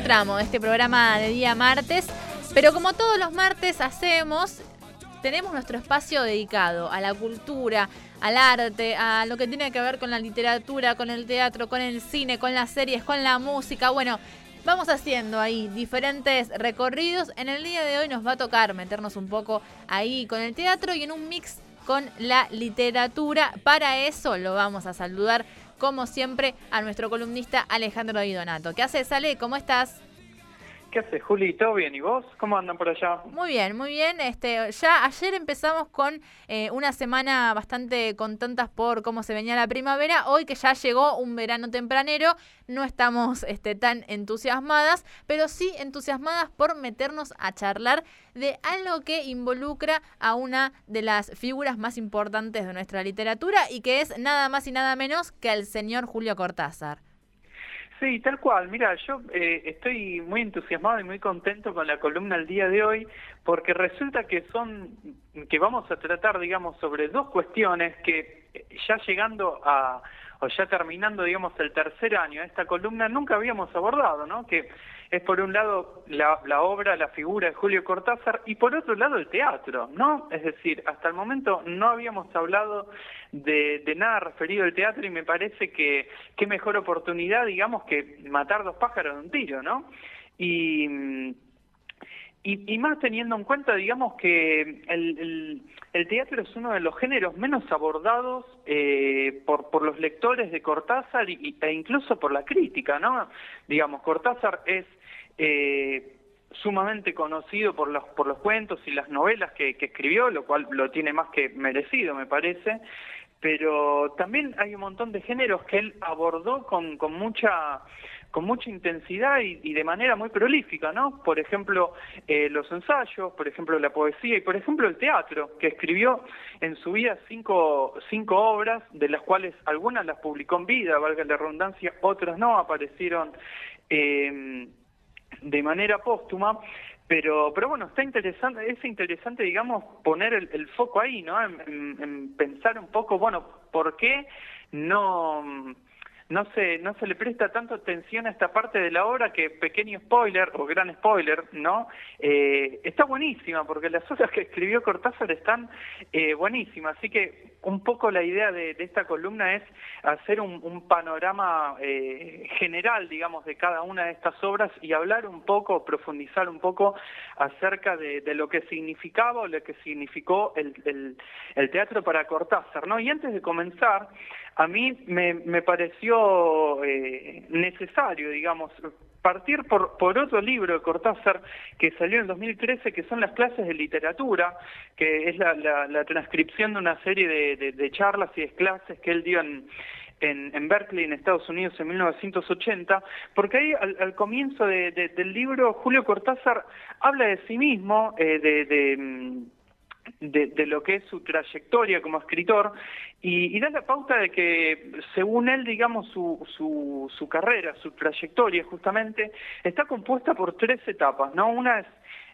tramo de este programa de día martes, pero como todos los martes hacemos, tenemos nuestro espacio dedicado a la cultura, al arte, a lo que tiene que ver con la literatura, con el teatro, con el cine, con las series, con la música. Bueno, vamos haciendo ahí diferentes recorridos. En el día de hoy nos va a tocar meternos un poco ahí con el teatro y en un mix con la literatura. Para eso lo vamos a saludar, como siempre, a nuestro columnista Alejandro Di Donato. ¿Qué haces, Ale? ¿Cómo estás? ¿Qué haces, Juli? ¿Todo bien? ¿Y vos? ¿Cómo andan por allá? Muy bien, muy bien. Este, ya ayer empezamos con eh, una semana bastante contentas por cómo se venía la primavera. Hoy que ya llegó un verano tempranero, no estamos este, tan entusiasmadas, pero sí entusiasmadas por meternos a charlar de algo que involucra a una de las figuras más importantes de nuestra literatura y que es nada más y nada menos que el señor Julio Cortázar. Sí, tal cual. Mira, yo eh, estoy muy entusiasmado y muy contento con la columna el día de hoy porque resulta que son que vamos a tratar, digamos, sobre dos cuestiones que ya llegando a o ya terminando, digamos, el tercer año de esta columna nunca habíamos abordado, ¿no? Que es por un lado la, la, obra, la figura de Julio Cortázar y por otro lado el teatro, ¿no? Es decir, hasta el momento no habíamos hablado de, nada referido al teatro y me parece que qué mejor oportunidad, digamos, que matar dos pájaros de un tiro, ¿no? Y y, más teniendo en cuenta, digamos, que el, el, teatro es uno de los géneros menos abordados eh, por, por los lectores de Cortázar y, e incluso por la crítica, ¿no? Digamos, Cortázar es eh, sumamente conocido por los, por los cuentos y las novelas que, escribió, lo cual lo tiene más que merecido, me parece, pero también hay un montón de géneros que él abordó con, con mucha con mucha intensidad y, de manera muy prolífica, ¿no? Por ejemplo, eh, los ensayos, por ejemplo, la poesía y, por ejemplo, el teatro, que escribió en su vida cinco, cinco obras, de las cuales algunas las publicó en vida, valga la redundancia, otras no, aparecieron eh, de manera póstuma. Pero, pero bueno, está interesante, es interesante, digamos, poner el, foco ahí, ¿no? en pensar un poco, bueno, ¿por qué no no se, no se le presta tanto atención a esta parte de la obra que pequeño spoiler o gran spoiler, ¿no? Eh, está buenísima porque las obras que escribió Cortázar están eh, buenísimas, así que un poco la idea de, esta columna es hacer un, panorama eh, general, digamos, de cada una de estas obras y hablar un poco, profundizar un poco acerca de, lo que significaba o lo que significó el, el, el teatro para Cortázar, ¿no? Y antes de comenzar, a mí me, pareció eh, necesario, digamos, partir por, por otro libro de Cortázar que salió en 2013, que son las clases de literatura, que es la, la, transcripción de una serie de, de, charlas y de clases que él dio en, en, Berkeley, en Estados Unidos, en 1980, porque ahí al, comienzo de, del libro Julio Cortázar habla de sí mismo, eh, de de, lo que es su trayectoria como escritor y, da la pauta de que, según él, digamos, su, su, su, carrera, su trayectoria justamente, está compuesta por tres etapas, ¿no? Una es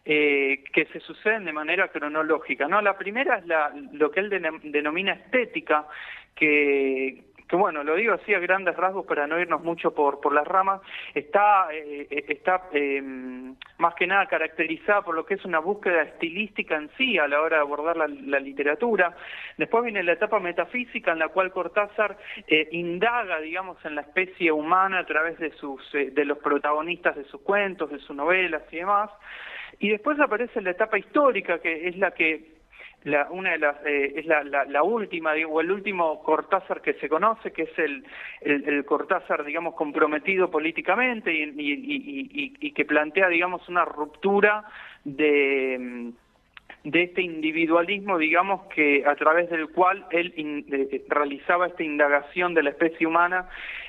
eh, que se suceden de manera cronológica, ¿no? La primera es la, lo que él denomina estética, que, que bueno, lo digo así a grandes rasgos para no irnos mucho por, por las ramas, está, eh, eh, está eh, más que nada caracterizada por lo que es una búsqueda estilística en sí a la hora de abordar la, literatura. Después viene la etapa metafísica en la cual Cortázar indaga, digamos, en la especie humana a través de, sus, de los protagonistas de sus cuentos, de sus novelas y demás. Y después aparece la etapa histórica, que es la que la, una de las eh, es la, la, última o el último Cortázar que se conoce que es el, el, Cortázar digamos comprometido políticamente y, y, que plantea digamos una ruptura de de este individualismo, digamos, que a través del cual él eh, realizaba esta indagación de la especie humana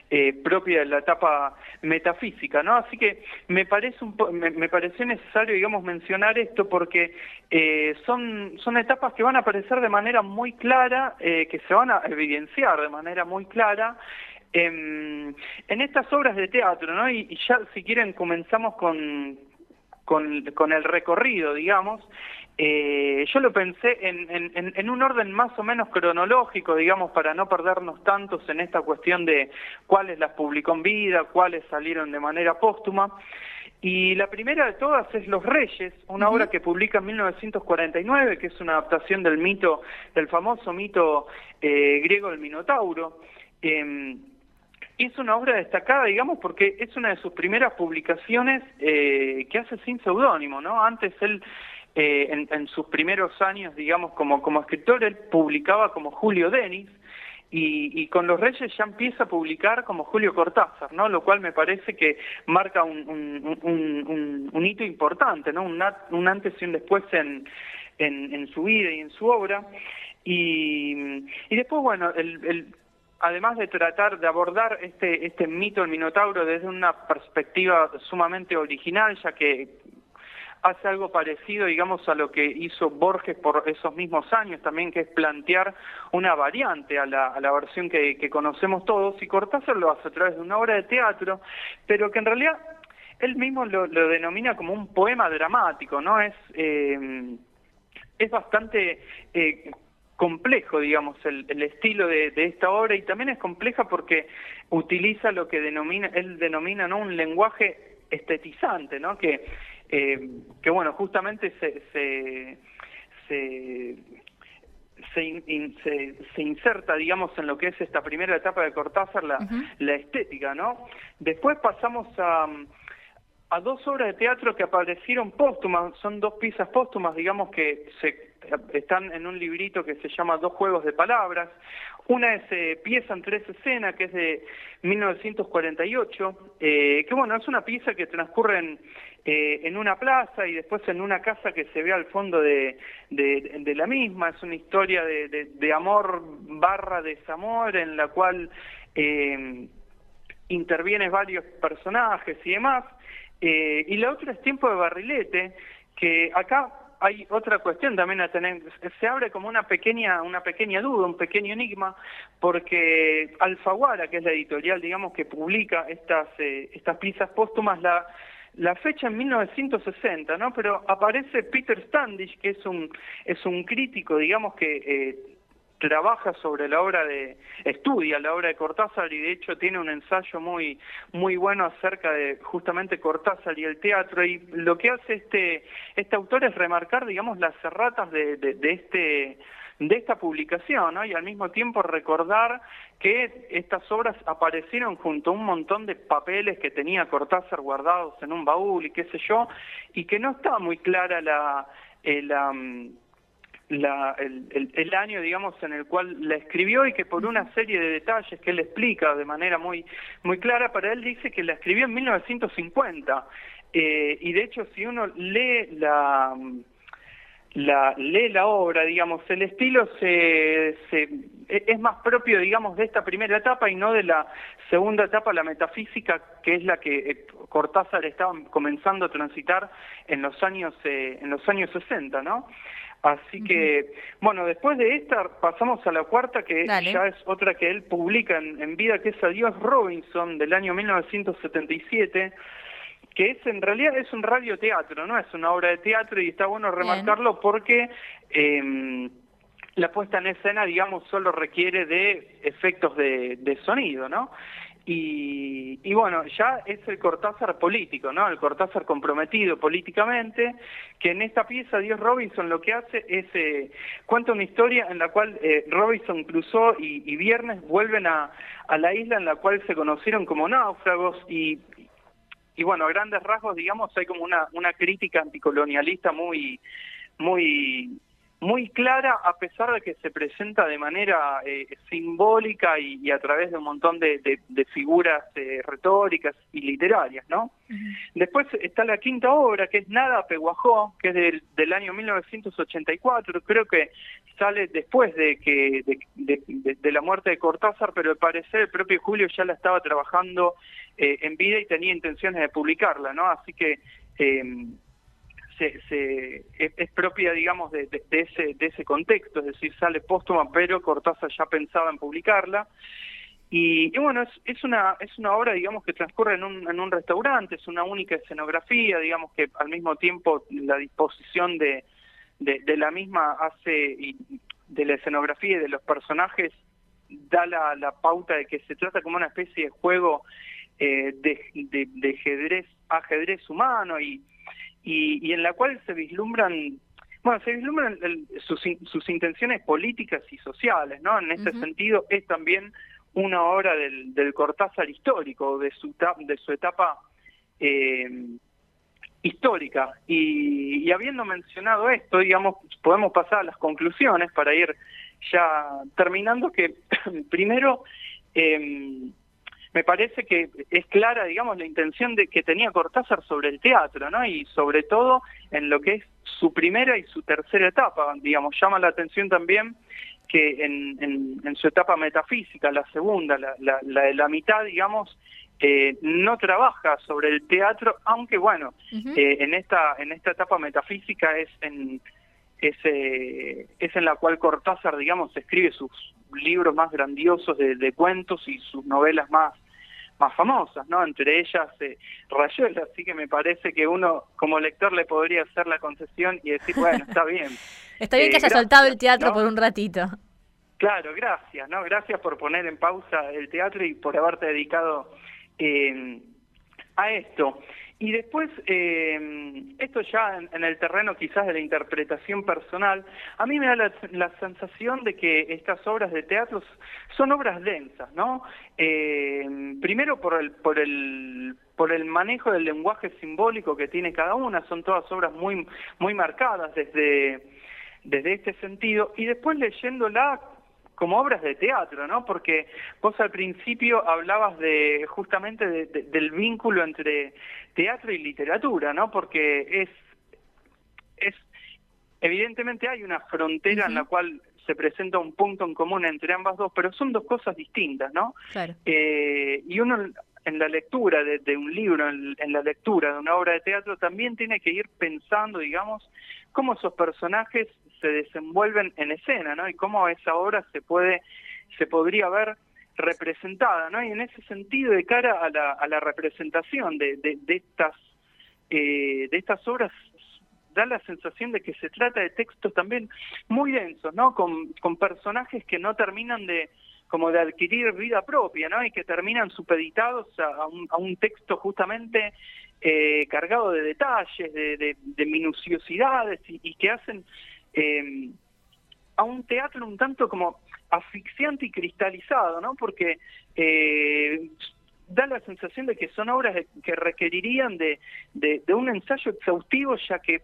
eh, propia de la etapa metafísica, ¿no? Así que me parece un me, pareció necesario, digamos, mencionar esto porque eh, son etapas que van a aparecer de manera muy clara, que se van a evidenciar de manera muy clara en, en estas obras de teatro, ¿no? y ya si quieren comenzamos con el recorrido, digamos, eh, yo lo pensé en, en, un orden más o menos cronológico, digamos, para no perdernos tantos en esta cuestión de cuáles las publicó en vida, cuáles salieron de manera póstuma. Y la primera de todas es Los Reyes, una obra que publica en 1949, que es una adaptación del mito, del famoso mito eh, griego del Minotauro. Eh, es una obra destacada, digamos, porque es una de sus primeras publicaciones eh, que hace sin seudónimo, ¿no? Antes él, eh, en, sus primeros años, digamos, como, escritor, él publicaba como Julio Denis, y, con Los Reyes ya empieza a publicar como Julio Cortázar, ¿no? Lo cual me parece que marca un, hito importante, ¿no? Un, antes y un después en, en, su vida y en su obra. Y, después, bueno, el además de tratar de abordar este, este mito del Minotauro desde una perspectiva sumamente original, ya que hace algo parecido, digamos, a lo que hizo Borges por esos mismos años también, que es plantear una variante a la, a la versión que, conocemos todos, y Cortázar lo hace a través de una obra de teatro, pero que en realidad él mismo lo, denomina como un poema dramático, ¿no? Es, eh, es bastante... Eh, complejo, digamos, el, estilo de, esta obra y también es compleja porque utiliza lo que denomina, él denomina ¿no? un lenguaje estetizante, ¿no? Que, eh, que bueno, justamente se, se, se se, inserta, digamos, en lo que es esta primera etapa de Cortázar, la, la estética, ¿no? Después pasamos a, a dos obras de teatro que aparecieron póstumas, son dos piezas póstumas, digamos, que se están en un librito que se llama Dos Juegos de Palabras. Una es eh, Pieza en tres escenas, que es de 1948, eh, que bueno, es una pieza que transcurre en, eh, en una plaza y después en una casa que se ve al fondo de, de, la misma. Es una historia de, de, amor barra desamor en la cual eh, intervienen varios personajes y demás. Eh, y la otra es Tiempo de Barrilete, que acá hay otra cuestión también a tener, se abre como una pequeña, una pequeña duda, un pequeño enigma, porque Alfaguara, que es la editorial, digamos, que publica estas, eh, estas piezas póstumas, la, la fecha en 1960, ¿no? Pero aparece Peter Standish, que es un, es un crítico, digamos, que eh, trabaja sobre la obra de, estudia la obra de Cortázar y de hecho tiene un ensayo muy, muy bueno acerca de justamente Cortázar y el teatro y lo que hace este, este autor es remarcar, digamos, las erratas de, de, este de esta publicación, ¿no? Y al mismo tiempo recordar que estas obras aparecieron junto a un montón de papeles que tenía Cortázar guardados en un baúl y qué sé yo, y que no estaba muy clara la, eh, la la, el, el, año, digamos, en el cual la escribió y que por una serie de detalles que él explica de manera muy, muy clara, para él dice que la escribió en 1950. Eh, y de hecho, si uno lee la, la, lee la obra, digamos, el estilo se, se, e, es más propio, digamos, de esta primera etapa y no de la segunda etapa, la metafísica, que es la que eh, Cortázar estaba comenzando a transitar en los años, eh, en los años 60, ¿no? Así que, bueno, después de esta pasamos a la cuarta, que ya es otra que él publica en, vida, que es Adiós Robinson, del año 1977, que es en realidad es un radioteatro, no es una obra de teatro y está bueno remarcarlo porque... Eh, la puesta en escena, digamos, solo requiere de efectos de, de sonido, ¿no? Y, bueno, ya es el Cortázar político, ¿no? El Cortázar comprometido políticamente, que en esta pieza Dios Robinson lo que hace es eh, cuenta una historia en la cual eh, Robinson cruzó y, Viernes vuelven a, a la isla en la cual se conocieron como náufragos y, y bueno, a grandes rasgos, digamos, hay como una, una crítica anticolonialista muy, muy muy clara a pesar de que se presenta de manera eh, simbólica y, a través de un montón de, figuras eh, retóricas y literarias, ¿no? Después está la quinta obra, que es Nada Peguajó, que es del, del año 1984, creo que sale después de que de, la muerte de Cortázar, pero al parecer el propio Julio ya la estaba trabajando eh, en vida y tenía intenciones de publicarla, ¿no? Así que se, es, propia, digamos, de, ese, de ese contexto, es decir, sale póstuma, pero Cortázar ya pensaba en publicarla. Y, bueno, es, es, una, es una obra, digamos, que transcurre en un, en un restaurante, es una única escenografía, digamos que al mismo tiempo la disposición de, de, la misma hace, y de la escenografía y de los personajes, da la, pauta de que se trata como una especie de juego eh, de, de, ajedrez, ajedrez humano y, y, en la cual se vislumbran bueno, se vislumbran sus, sus intenciones políticas y sociales, ¿no? En ese sentido es también una obra del, del Cortázar histórico, de su, de su etapa eh, histórica. Y, habiendo mencionado esto, digamos, podemos pasar a las conclusiones para ir ya terminando, que primero em, me parece que es clara, digamos, la intención de que tenía Cortázar sobre el teatro, ¿no? Y sobre todo en lo que es su primera y su tercera etapa, digamos, llama la atención también que en, en, su etapa metafísica, la segunda, la, la, de la mitad, digamos, eh, no trabaja sobre el teatro, aunque bueno, eh, en esta en esta etapa metafísica es en es, eh, es en la cual Cortázar, digamos, escribe sus libros más grandiosos de, cuentos y sus novelas más más famosas, ¿no? Entre ellas eh, Rayuela, así que me parece que uno como lector le podría hacer la concesión y decir, bueno, está bien. está bien que haya soltado el teatro por un ratito. Claro, gracias, ¿no? Gracias por poner en pausa el teatro y por haberte dedicado eh, a esto. Y después, eh, esto ya en, el terreno quizás de la interpretación personal, a mí me da la, sensación de que estas obras de teatro son obras densas, ¿no? Eh, primero por el, por el por el manejo del lenguaje simbólico que tiene cada una, son todas obras muy muy marcadas desde desde este sentido y después leyéndola como obras de teatro, ¿no? Porque vos al principio hablabas de justamente del vínculo entre teatro y literatura, ¿no? Porque es es evidentemente hay una frontera en la cual se presenta un punto en común entre ambas dos, pero son dos cosas distintas, ¿no? Claro. Eh, y uno en la lectura de, un libro, en, la lectura de una obra de teatro, también tiene que ir pensando, digamos, cómo esos personajes se desenvuelven en escena, ¿no? Y cómo esa obra se puede, se podría ver representada, ¿no? Y en ese sentido, de cara a la, a la representación de, de, estas eh, de estas obras da la sensación de que se trata de textos también muy densos, ¿no? Con, personajes que no terminan de como de adquirir vida propia, ¿no? Y que terminan supeditados a, un, a un texto justamente eh, cargado de detalles, de, de, minuciosidades y, que hacen eh, a un teatro un tanto como asfixiante y cristalizado, ¿no? Porque eh, da la sensación de que son obras que requerirían de, de, un ensayo exhaustivo, ya que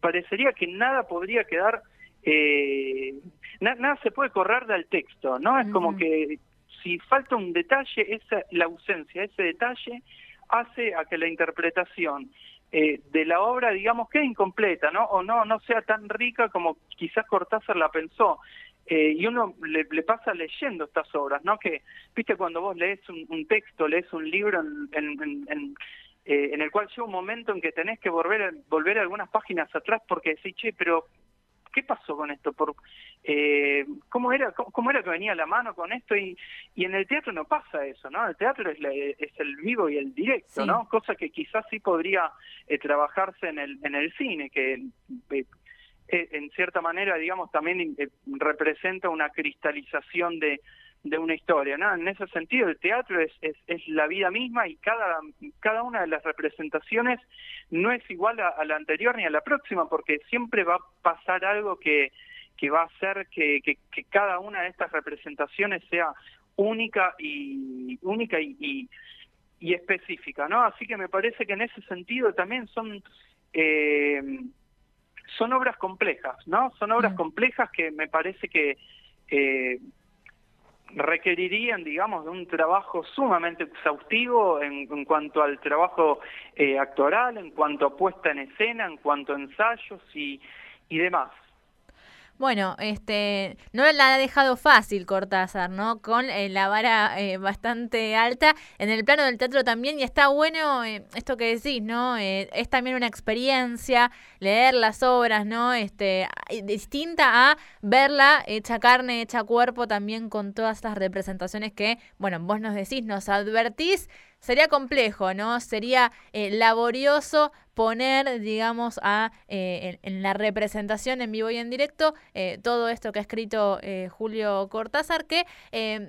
parecería que nada podría quedar eh, nada se puede correr del texto, ¿no? Es como que si falta un detalle, esa, la ausencia, ese detalle hace a que la interpretación eh, de la obra, digamos, quede incompleta, ¿no? O no, no sea tan rica como quizás Cortázar la pensó. Eh, y uno le, pasa leyendo estas obras, ¿no? Que, viste, cuando vos lees un, texto, lees un libro en, en, en, eh, en, el cual llega un momento en que tenés que volver, volver algunas páginas atrás porque decís, che, pero ¿qué pasó con esto? Por, eh, ¿cómo, era, cómo, era que venía la mano con esto? Y, y en el teatro no pasa eso, ¿no? El teatro es, es el vivo y el directo, ¿no? Cosa que quizás sí podría eh, trabajarse en el, en el cine, que eh, en cierta manera, digamos, también representa una cristalización de, de una historia, ¿no? En ese sentido, el teatro es, es, es, la vida misma y cada, cada una de las representaciones no es igual a, la anterior ni a la próxima, porque siempre va a pasar algo que, que va a hacer que, que, cada una de estas representaciones sea única y única y, y, específica, ¿no? Así que me parece que en ese sentido también son eh, son obras complejas, ¿no? Son obras mm. complejas que me parece que eh, requerirían, digamos, de un trabajo sumamente exhaustivo en, cuanto al trabajo eh, actoral, en cuanto a puesta en escena, en cuanto a ensayos y, y demás. Bueno, este, no la ha dejado fácil Cortázar, ¿no? Con eh, la vara eh, bastante alta en el plano del teatro también y está bueno eh, esto que decís, ¿no? es también una experiencia leer las obras, ¿no? Este, distinta a verla hecha carne, hecha cuerpo, también con todas las representaciones que, bueno, vos nos decís, nos advertís sería complejo, ¿no? Sería eh, laborioso poner, digamos, a eh, en, la representación en vivo y en directo eh, todo esto que ha escrito Julio Cortázar, que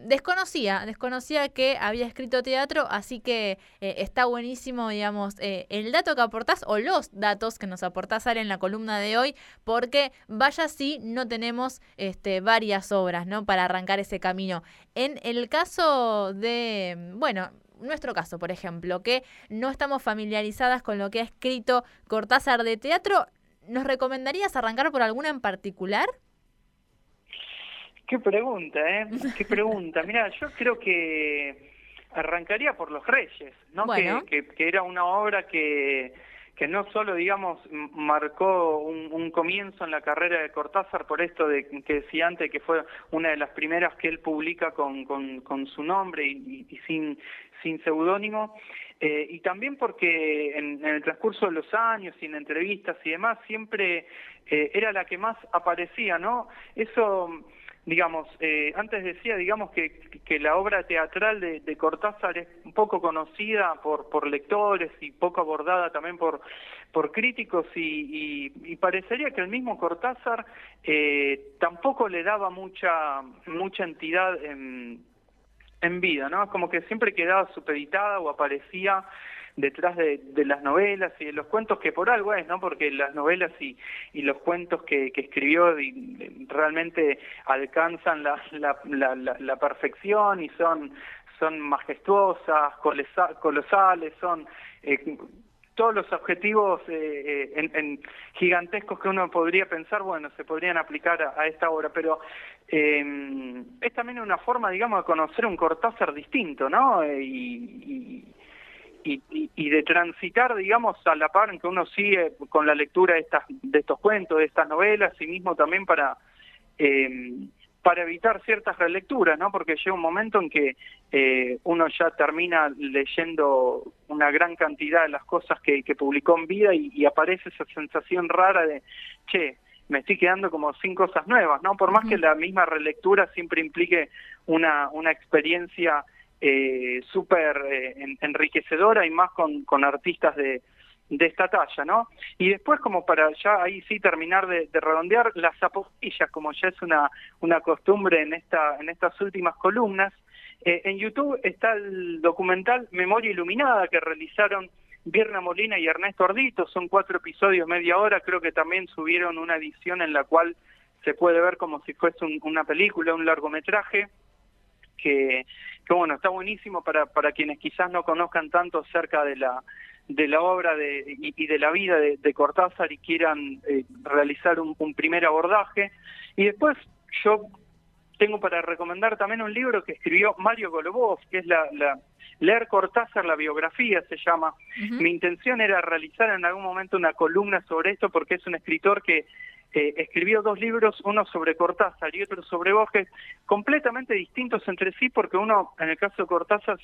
desconocía, desconocía que había escrito teatro, así que está buenísimo, digamos, el dato que aportás o los datos que nos aportás en la columna de hoy, porque vaya si no tenemos este, varias obras, ¿no? Para arrancar ese camino. En el caso de, bueno, nuestro caso, por ejemplo, que no estamos familiarizadas con lo que ha escrito Cortázar de teatro, ¿nos recomendarías arrancar por alguna en particular? Qué pregunta, ¿eh? Qué pregunta. Mira, yo creo que arrancaría por Los Reyes, ¿no? que, que era una obra que que no solo, digamos, marcó un, comienzo en la carrera de Cortázar por esto de que decía antes que fue una de las primeras que él publica con, con, su nombre y, sin, sin seudónimo, eh, y también porque en, el transcurso de los años y en entrevistas y demás siempre eh, era la que más aparecía, ¿no? Eso digamos, eh, antes decía, digamos, que, que la obra teatral de, de, Cortázar es poco conocida por, por lectores y poco abordada también por, por críticos y, y, parecería que el mismo Cortázar eh, tampoco le daba mucha, mucha entidad en, en vida, ¿no? Como que siempre quedaba supeditada o aparecía detrás de, las novelas y de los cuentos, que por algo es, ¿no? Porque las novelas y, y los cuentos que, que escribió realmente alcanzan la, la, la, la, perfección y son, son majestuosas, colosales, son... Eh, todos los objetivos eh, eh, en, gigantescos que uno podría pensar, bueno, se podrían aplicar a, esta obra, pero eh, es también una forma, digamos, de conocer un Cortázar distinto, ¿no? y, y, de transitar, digamos, a la par en que uno sigue con la lectura de, estas, de estos cuentos, de estas novelas, y mismo también para, eh, para evitar ciertas relecturas, ¿no? Porque llega un momento en que eh, uno ya termina leyendo una gran cantidad de las cosas que, que publicó en vida y, aparece esa sensación rara de, che, me estoy quedando como sin cosas nuevas, ¿no? Por más que la misma relectura siempre implique una, una experiencia eh, súper eh, enriquecedora y más con, con artistas de, de esta talla, ¿no? Y después, como para ya ahí sí terminar de, redondear, las apostillas, como ya es una, una costumbre en, esta, en estas últimas columnas, eh, en YouTube está el documental Memoria Iluminada que realizaron Vierna Molina y Ernesto Ordito, son cuatro episodios, media hora, creo que también subieron una edición en la cual se puede ver como si fuese una película, un largometraje, que, que bueno, está buenísimo para, para quienes quizás no conozcan tanto acerca de la de la obra de, y, de la vida de, Cortázar y quieran eh, realizar un, primer abordaje. Y después yo tengo para recomendar también un libro que escribió Mario Golubov, que es la, la Leer Cortázar, la biografía se llama. Mi intención era realizar en algún momento una columna sobre esto porque es un escritor que eh, escribió dos libros, uno sobre Cortázar y otro sobre Borges, completamente distintos entre sí, porque uno, en el caso de Cortázar,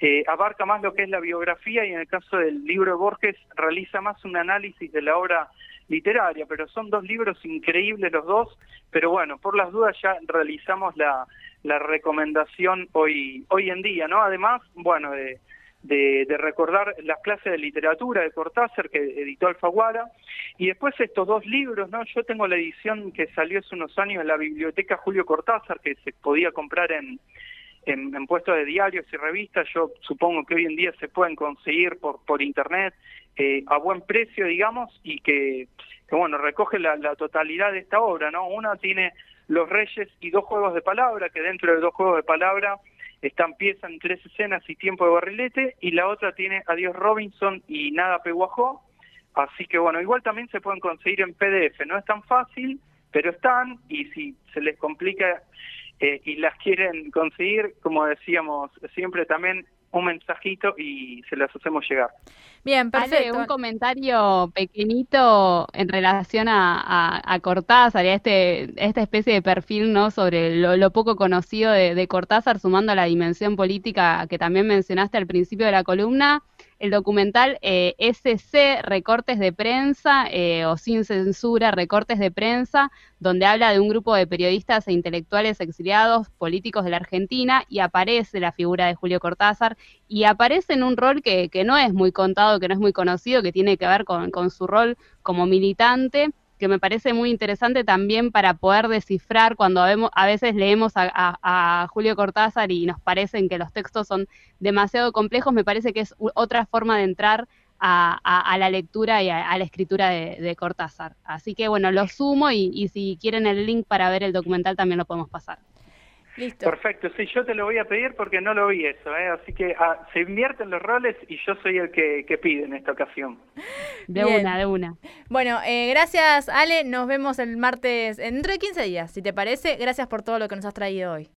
eh, abarca más lo que es la biografía y en el caso del libro de Borges realiza más un análisis de la obra literaria, pero son dos libros increíbles los dos, pero bueno, por las dudas ya realizamos la, la recomendación hoy, hoy en día, ¿no? Además, bueno, de de, recordar las clases de literatura de Cortázar que editó Alfaguara y después estos dos libros, ¿no? Yo tengo la edición que salió hace unos años en la biblioteca Julio Cortázar que se podía comprar en, en, puestos de diarios y revistas, yo supongo que hoy en día se pueden conseguir por, por internet eh, a buen precio, digamos, y que, que bueno, recoge la, la totalidad de esta obra, ¿no? Una tiene Los Reyes y dos juegos de palabra, que dentro de dos juegos de palabra están pieza en tres escenas y tiempo de barrilete, y la otra tiene Adiós Robinson y Nada Peguajó, así que bueno, igual también se pueden conseguir en PDF, no es tan fácil, pero están, y si se les complica eh, y las quieren conseguir, como decíamos siempre también, un mensajito y se las hacemos llegar. Bien, perfecto. un comentario pequeñito en relación a, a, Cortázar y a este, esta especie de perfil ¿no? sobre lo, poco conocido de, de, Cortázar, sumando a la dimensión política que también mencionaste al principio de la columna el documental eh, SC, Recortes de Prensa, eh, o Sin Censura, Recortes de Prensa, donde habla de un grupo de periodistas e intelectuales exiliados políticos de la Argentina y aparece la figura de Julio Cortázar y aparece en un rol que, no es muy contado, que no es muy conocido, que tiene que ver con, con su rol como militante que me parece muy interesante también para poder descifrar cuando a veces leemos a, Julio Cortázar y nos parecen que los textos son demasiado complejos, me parece que es otra forma de entrar a, la lectura y a, la escritura de, Cortázar. Así que bueno, lo sumo y si quieren el link para ver el documental también lo podemos pasar. Perfecto, sí, yo te lo voy a pedir porque no lo vi eso, ¿eh? así que ah, se invierten los roles y yo soy el que, pide en esta ocasión. De una, de una. Bueno, eh, gracias Ale, nos vemos el martes, dentro de 15 días, si te parece. Gracias por todo lo que nos has traído hoy.